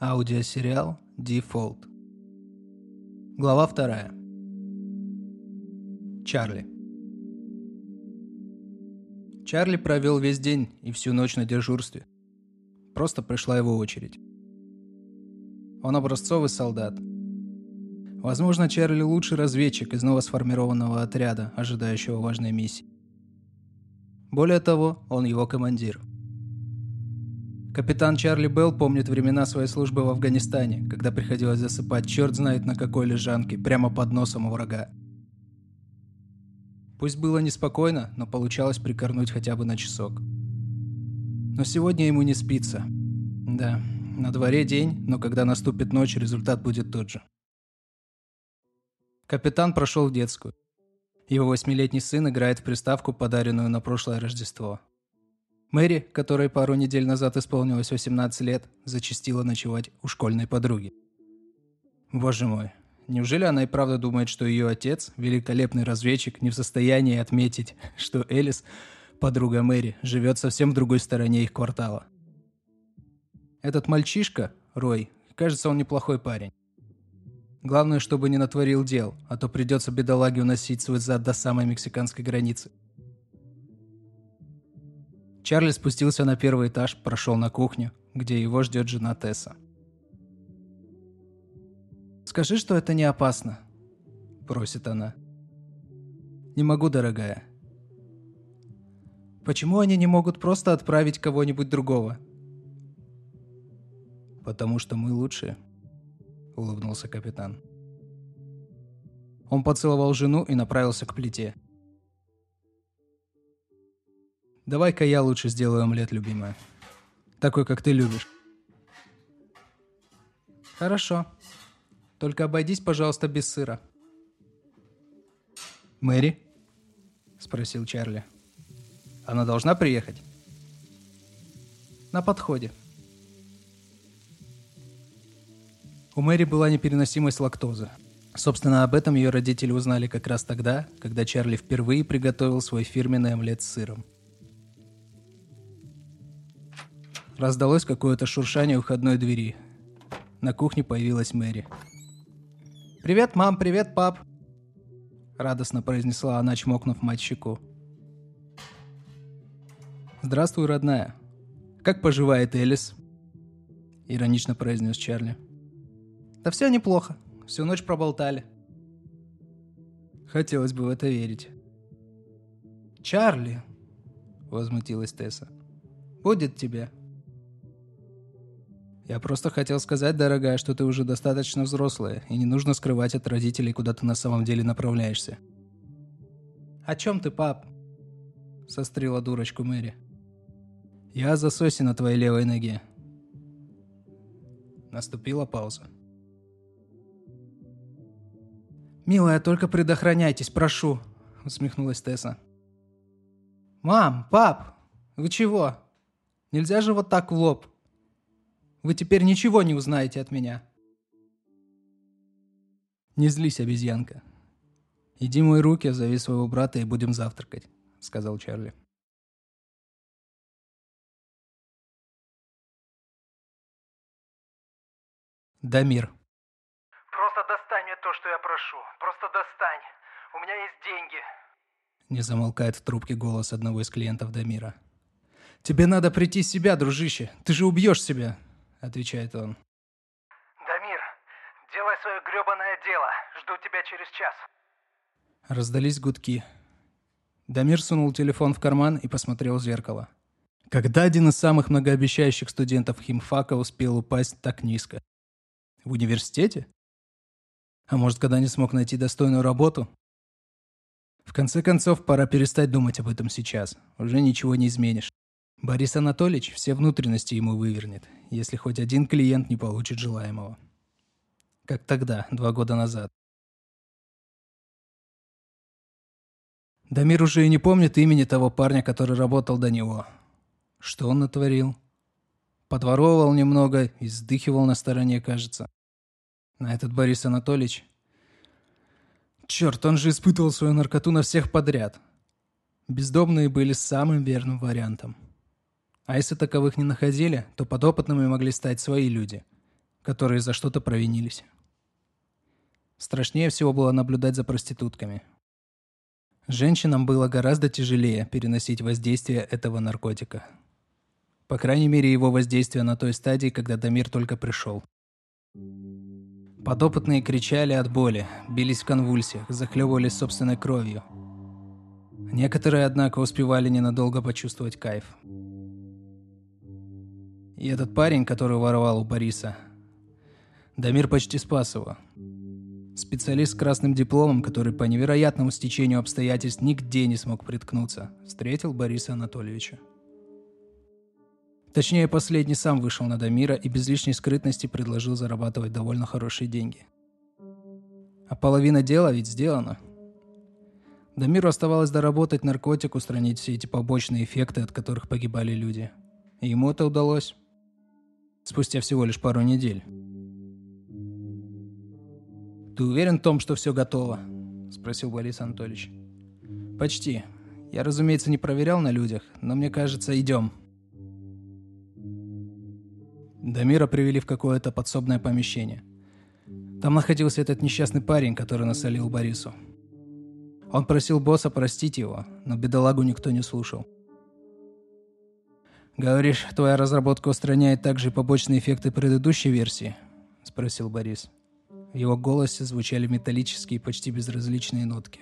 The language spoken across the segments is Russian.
Аудиосериал «Дефолт». Глава вторая. Чарли. Чарли провел весь день и всю ночь на дежурстве. Просто пришла его очередь. Он образцовый солдат. Возможно, Чарли лучший разведчик из новосформированного отряда, ожидающего важной миссии. Более того, он его командир – Капитан Чарли Белл помнит времена своей службы в Афганистане, когда приходилось засыпать черт знает на какой лежанке, прямо под носом у врага. Пусть было неспокойно, но получалось прикорнуть хотя бы на часок. Но сегодня ему не спится. Да, на дворе день, но когда наступит ночь, результат будет тот же. Капитан прошел в детскую. Его восьмилетний сын играет в приставку, подаренную на прошлое Рождество. Мэри, которой пару недель назад исполнилось 18 лет, зачастила ночевать у школьной подруги. Боже мой, неужели она и правда думает, что ее отец, великолепный разведчик, не в состоянии отметить, что Элис, подруга Мэри, живет совсем в другой стороне их квартала? Этот мальчишка, Рой, кажется, он неплохой парень. Главное, чтобы не натворил дел, а то придется бедолаге уносить свой зад до самой мексиканской границы – Чарли спустился на первый этаж, прошел на кухню, где его ждет жена Тесса. «Скажи, что это не опасно», – просит она. «Не могу, дорогая». «Почему они не могут просто отправить кого-нибудь другого?» «Потому что мы лучшие», – улыбнулся капитан. Он поцеловал жену и направился к плите – Давай-ка я лучше сделаю омлет, любимая. Такой, как ты любишь. Хорошо. Только обойдись, пожалуйста, без сыра. Мэри? Спросил Чарли. Она должна приехать? На подходе. У Мэри была непереносимость лактозы. Собственно, об этом ее родители узнали как раз тогда, когда Чарли впервые приготовил свой фирменный омлет с сыром – Раздалось какое-то шуршание у входной двери. На кухне появилась Мэри. «Привет, мам, привет, пап!» Радостно произнесла она, чмокнув мать щеку. «Здравствуй, родная. Как поживает Элис?» Иронично произнес Чарли. «Да все неплохо. Всю ночь проболтали». Хотелось бы в это верить. «Чарли!» — возмутилась Тесса. «Будет тебе!» Я просто хотел сказать, дорогая, что ты уже достаточно взрослая, и не нужно скрывать от родителей, куда ты на самом деле направляешься. «О чем ты, пап?» – сострила дурочку Мэри. «Я за Соси на твоей левой ноге». Наступила пауза. «Милая, только предохраняйтесь, прошу», – усмехнулась Тесса. «Мам, пап, вы чего? Нельзя же вот так в лоб», вы теперь ничего не узнаете от меня. Не злись, обезьянка. Иди мой руки, зови своего брата и будем завтракать, сказал Чарли. Дамир. Просто достань мне то, что я прошу. Просто достань. У меня есть деньги. Не замолкает в трубке голос одного из клиентов Дамира. Тебе надо прийти в себя, дружище. Ты же убьешь себя. — отвечает он. «Дамир, делай свое гребаное дело. Жду тебя через час». Раздались гудки. Дамир сунул телефон в карман и посмотрел в зеркало. Когда один из самых многообещающих студентов химфака успел упасть так низко? В университете? А может, когда не смог найти достойную работу? В конце концов, пора перестать думать об этом сейчас. Уже ничего не изменишь. Борис Анатольевич все внутренности ему вывернет, если хоть один клиент не получит желаемого. Как тогда, два года назад. Дамир уже и не помнит имени того парня, который работал до него. Что он натворил? Подворовывал немного и сдыхивал на стороне, кажется. На этот Борис Анатольевич... Черт, он же испытывал свою наркоту на всех подряд. Бездомные были самым верным вариантом. А если таковых не находили, то подопытными могли стать свои люди. которые за что-то провинились. Страшнее всего было наблюдать за проститутками. Женщинам было гораздо тяжелее переносить воздействие этого наркотика. По крайней мере, его воздействие на той стадии, когда Дамир только пришел. Подопытные кричали от боли, бились в конвульсиях, захлебывались собственной кровью. Некоторые, однако, успевали ненадолго почувствовать кайф. И этот парень, который воровал у Бориса, Дамир почти спас его. Специалист с красным дипломом, который по невероятному стечению обстоятельств нигде не смог приткнуться, встретил Бориса Анатольевича. Точнее, последний сам вышел на Дамира и без лишней скрытности предложил зарабатывать довольно хорошие деньги. А половина дела ведь сделана. Дамиру оставалось доработать наркотик, устранить все эти побочные эффекты, от которых погибали люди. И ему это удалось. Спустя всего лишь пару недель. «Ты уверен в том, что все готово?» – спросил Борис Анатольевич. «Почти. Я, разумеется, не проверял на людях, но мне кажется, идем». Дамира привели в какое-то подсобное помещение. Там находился этот несчастный парень, который насолил Борису. Он просил босса простить его, но бедолагу никто не слушал. «Говоришь, твоя разработка устраняет также побочные эффекты предыдущей версии?» – спросил Борис. В его голосе звучали металлические, почти безразличные нотки.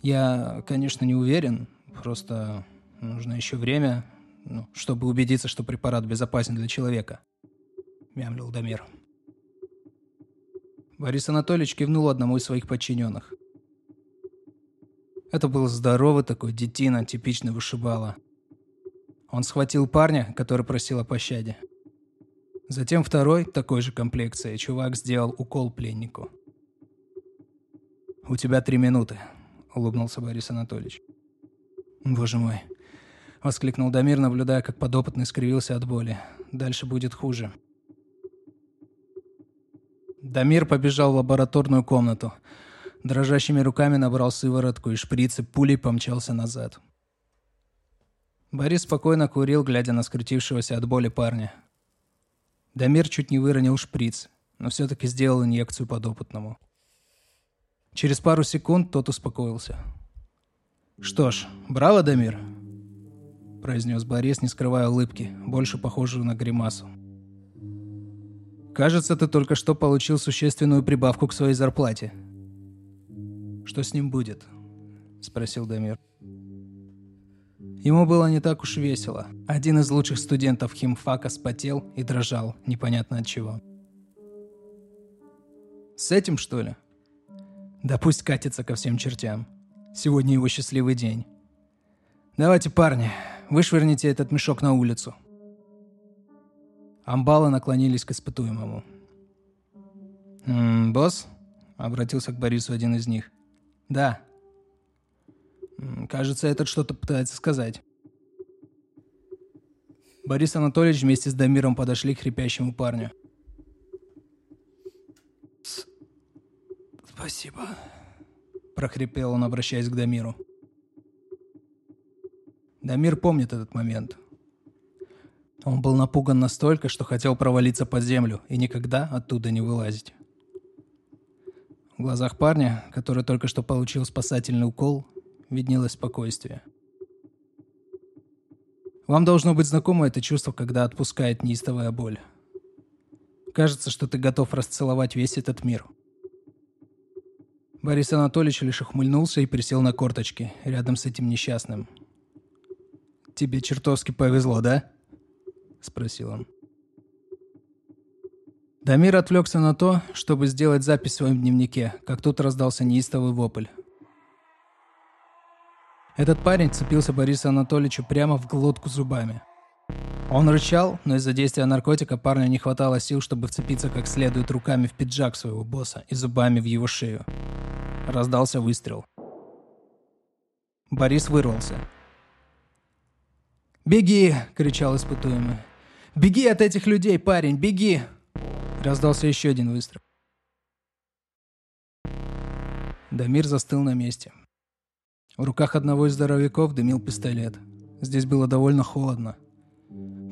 «Я, конечно, не уверен, просто нужно еще время, ну, чтобы убедиться, что препарат безопасен для человека», — мямлил Дамир. Борис Анатольевич кивнул одному из своих подчиненных. Это был здоровый такой детина, типичный вышибала. Он схватил парня, который просил о пощаде. Затем второй, такой же комплекции, чувак сделал укол пленнику. «У тебя три минуты», — улыбнулся Борис Анатольевич. «Боже мой, — воскликнул Дамир, наблюдая, как подопытный скривился от боли. «Дальше будет хуже». Дамир побежал в лабораторную комнату. Дрожащими руками набрал сыворотку и шприц и пулей помчался назад. Борис спокойно курил, глядя на скрутившегося от боли парня. Дамир чуть не выронил шприц, но все-таки сделал инъекцию подопытному. Через пару секунд тот успокоился. «Что ж, браво, Дамир!» произнес Борис, не скрывая улыбки, больше похожую на гримасу. «Кажется, ты только что получил существенную прибавку к своей зарплате». «Что с ним будет?» – спросил Дамир. Ему было не так уж весело. Один из лучших студентов химфака спотел и дрожал, непонятно от чего. «С этим, что ли?» «Да пусть катится ко всем чертям. Сегодня его счастливый день. Давайте, парни, вышвырните этот мешок на улицу». Амбалы наклонились к испытуемому. «М -м, «Босс?» — обратился к Борису один из них. «Да». «Кажется, этот что-то пытается сказать». Борис Анатольевич вместе с Дамиром подошли к хрипящему парню. «Спасибо», — прохрипел он, обращаясь к Дамиру. Дамир помнит этот момент. Он был напуган настолько, что хотел провалиться под землю и никогда оттуда не вылазить. В глазах парня, который только что получил спасательный укол, виднелось спокойствие. Вам должно быть знакомо это чувство, когда отпускает неистовая боль. Кажется, что ты готов расцеловать весь этот мир. Борис Анатольевич лишь ухмыльнулся и присел на корточки рядом с этим несчастным – «Тебе чертовски повезло, да?» — спросил он. Дамир отвлекся на то, чтобы сделать запись в своем дневнике, как тут раздался неистовый вопль. Этот парень цепился Борису Анатольевичу прямо в глотку зубами. Он рычал, но из-за действия наркотика парню не хватало сил, чтобы вцепиться как следует руками в пиджак своего босса и зубами в его шею. Раздался выстрел. Борис вырвался. «Беги!» — кричал испытуемый. «Беги от этих людей, парень, беги!» Раздался еще один выстрел. Дамир застыл на месте. В руках одного из здоровяков дымил пистолет. Здесь было довольно холодно.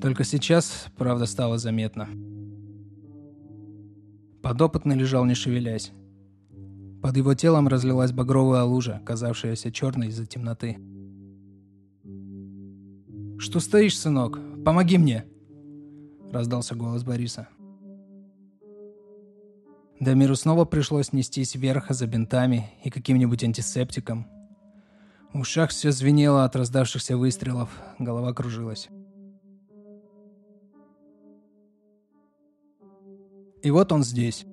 Только сейчас, правда, стало заметно. Подопытный лежал не шевелясь. Под его телом разлилась багровая лужа, казавшаяся черной из-за темноты. «Что стоишь, сынок? Помоги мне!» Раздался голос Бориса. Дамиру снова пришлось нестись вверх за бинтами и каким-нибудь антисептиком. В ушах все звенело от раздавшихся выстрелов, голова кружилась. И вот он здесь.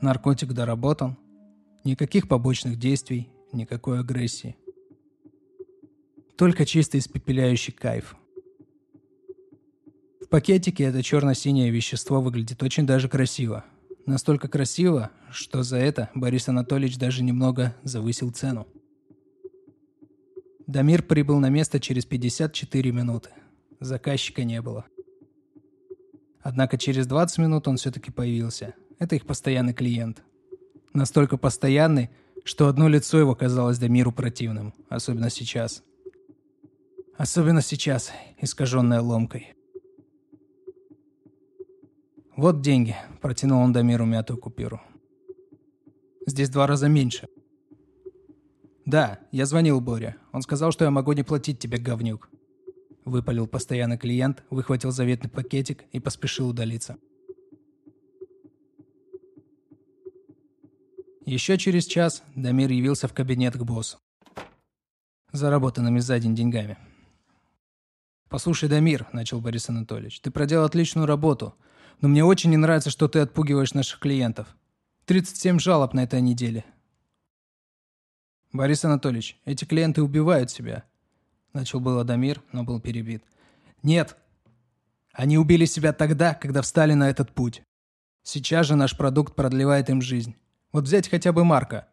Наркотик доработан. Никаких побочных действий, никакой агрессии. Только чисто испепеляющий кайф. В пакетике это черно-синее вещество выглядит очень даже красиво. Настолько красиво, что за это Борис Анатольевич даже немного завысил цену. Дамир прибыл на место через 54 минуты. Заказчика не было. Однако через 20 минут он все-таки появился. Это их постоянный клиент. Настолько постоянный, что одно лицо его казалось Дамиру противным. Особенно сейчас. Особенно сейчас, искаженное ломкой. «Вот деньги», – протянул он Дамиру мятую купюру. «Здесь два раза меньше». «Да, я звонил Боре. Он сказал, что я могу не платить тебе, говнюк». Выпалил постоянный клиент, выхватил заветный пакетик и поспешил удалиться. Еще через час Дамир явился в кабинет к боссу. Заработанными за день деньгами. «Послушай, Дамир», – начал Борис Анатольевич, – «ты проделал отличную работу, но мне очень не нравится, что ты отпугиваешь наших клиентов. 37 жалоб на этой неделе». «Борис Анатольевич, эти клиенты убивают себя», – начал было Дамир, но был перебит. «Нет, они убили себя тогда, когда встали на этот путь. Сейчас же наш продукт продлевает им жизнь. Вот взять хотя бы Марка.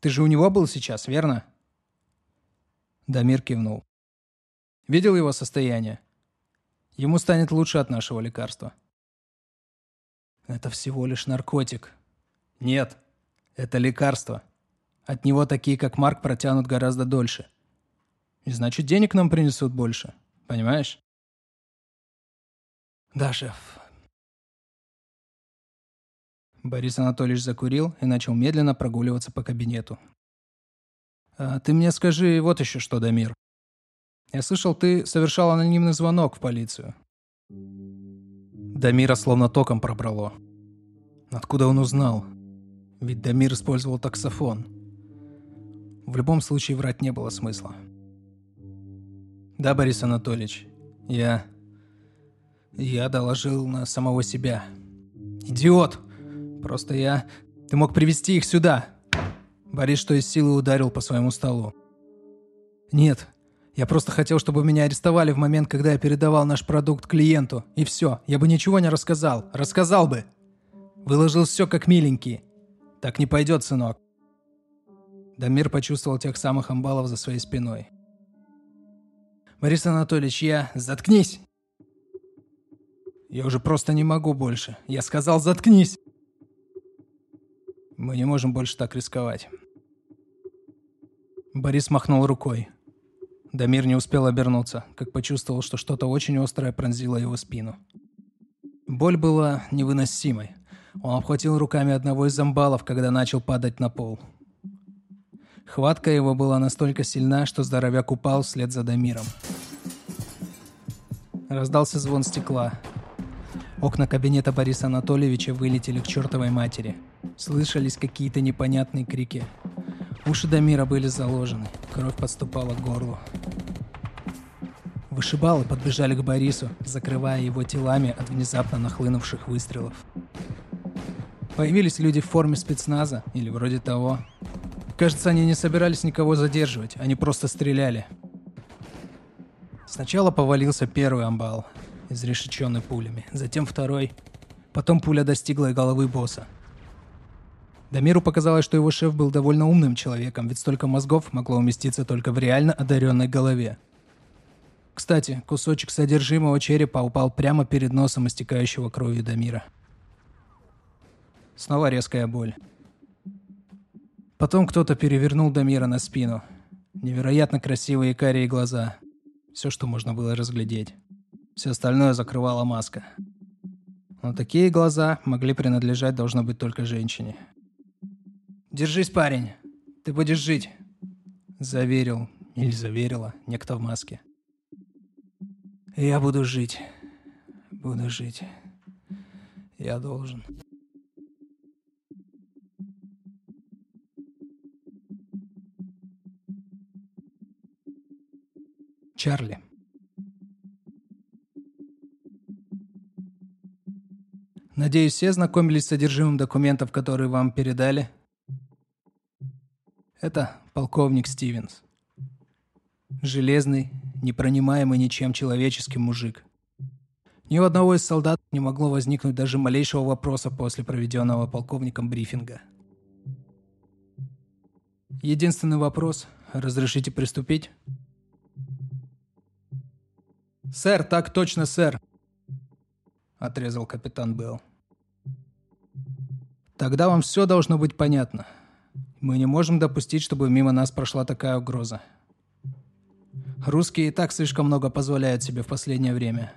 Ты же у него был сейчас, верно?» Дамир кивнул. Видел его состояние? Ему станет лучше от нашего лекарства. Это всего лишь наркотик. Нет, это лекарство. От него такие, как Марк, протянут гораздо дольше. И значит, денег нам принесут больше. Понимаешь? Да, шеф. Борис Анатольевич закурил и начал медленно прогуливаться по кабинету. А ты мне скажи вот еще что, Дамир. Я слышал, ты совершал анонимный звонок в полицию. Дамира словно током пробрало. Откуда он узнал? Ведь Дамир использовал таксофон. В любом случае врать не было смысла. Да, Борис Анатольевич, я... Я доложил на самого себя. Идиот! Просто я... Ты мог привести их сюда. Борис что из силы ударил по своему столу. Нет, я просто хотел, чтобы меня арестовали в момент, когда я передавал наш продукт клиенту. И все. Я бы ничего не рассказал. Рассказал бы. Выложил все как миленький. Так не пойдет, сынок. Дамир почувствовал тех самых амбалов за своей спиной. «Борис Анатольевич, я... Заткнись!» «Я уже просто не могу больше. Я сказал, заткнись!» «Мы не можем больше так рисковать». Борис махнул рукой. Дамир не успел обернуться, как почувствовал, что что-то очень острое пронзило его спину. Боль была невыносимой. Он обхватил руками одного из зомбалов, когда начал падать на пол. Хватка его была настолько сильна, что здоровяк упал вслед за Дамиром. Раздался звон стекла. Окна кабинета Бориса Анатольевича вылетели к чертовой матери. Слышались какие-то непонятные крики. Уши Дамира были заложены, кровь подступала к горлу. Вышибалы подбежали к Борису, закрывая его телами от внезапно нахлынувших выстрелов. Появились люди в форме спецназа, или вроде того. Кажется, они не собирались никого задерживать, они просто стреляли. Сначала повалился первый амбал, изрешеченный пулями, затем второй. Потом пуля достигла и головы босса. Дамиру показалось, что его шеф был довольно умным человеком, ведь столько мозгов могло уместиться только в реально одаренной голове. Кстати, кусочек содержимого черепа упал прямо перед носом истекающего кровью Дамира. Снова резкая боль. Потом кто-то перевернул Дамира на спину. Невероятно красивые карие глаза. Все, что можно было разглядеть. Все остальное закрывала маска. Но такие глаза могли принадлежать, должно быть, только женщине. «Держись, парень, ты будешь жить», — заверил или заверила некто в маске. «Я буду жить, буду жить, я должен». Чарли. Надеюсь, все знакомились с содержимым документов, которые вам передали. Это полковник Стивенс. Железный, непронимаемый ничем человеческим мужик. Ни у одного из солдат не могло возникнуть даже малейшего вопроса после проведенного полковником брифинга. Единственный вопрос – разрешите приступить? «Сэр, так точно, сэр!» – отрезал капитан Белл. «Тогда вам все должно быть понятно. Мы не можем допустить, чтобы мимо нас прошла такая угроза. Русские и так слишком много позволяют себе в последнее время.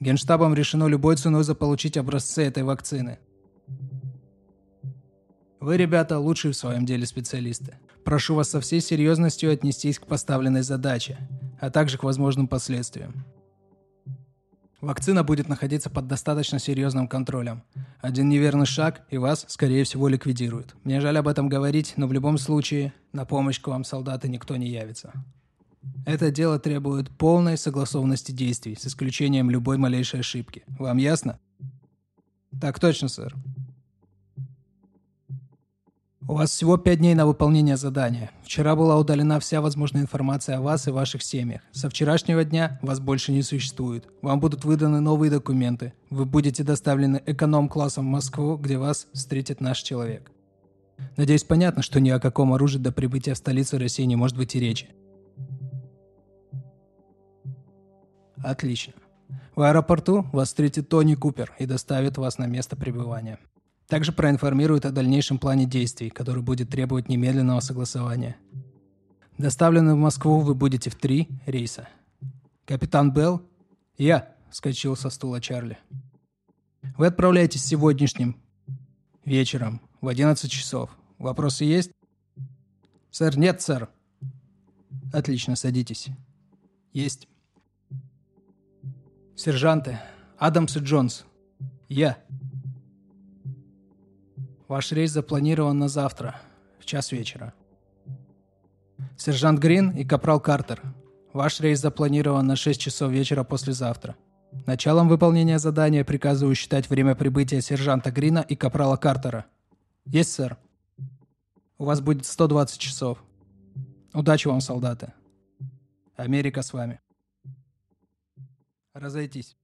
Генштабом решено любой ценой заполучить образцы этой вакцины. Вы, ребята, лучшие в своем деле специалисты. Прошу вас со всей серьезностью отнестись к поставленной задаче, а также к возможным последствиям. Вакцина будет находиться под достаточно серьезным контролем. Один неверный шаг, и вас, скорее всего, ликвидируют. Мне жаль об этом говорить, но в любом случае на помощь к вам, солдаты, никто не явится. Это дело требует полной согласованности действий, с исключением любой малейшей ошибки. Вам ясно? Так точно, сэр. У вас всего пять дней на выполнение задания. Вчера была удалена вся возможная информация о вас и ваших семьях. Со вчерашнего дня вас больше не существует. Вам будут выданы новые документы. Вы будете доставлены эконом-классом в Москву, где вас встретит наш человек. Надеюсь, понятно, что ни о каком оружии до прибытия в столицу России не может быть и речи. Отлично. В аэропорту вас встретит Тони Купер и доставит вас на место пребывания. Также проинформирует о дальнейшем плане действий, который будет требовать немедленного согласования. Доставлены в Москву вы будете в три рейса. Капитан Белл? Я, вскочил со стула Чарли. Вы отправляетесь сегодняшним вечером в 11 часов. Вопросы есть? Сэр, нет, сэр. Отлично, садитесь. Есть. Сержанты, Адамс и Джонс. Я. Ваш рейс запланирован на завтра, в час вечера. Сержант Грин и Капрал Картер. Ваш рейс запланирован на 6 часов вечера послезавтра. Началом выполнения задания приказываю считать время прибытия сержанта Грина и Капрала Картера. Есть, сэр. У вас будет 120 часов. Удачи вам, солдаты. Америка с вами. Разойтись.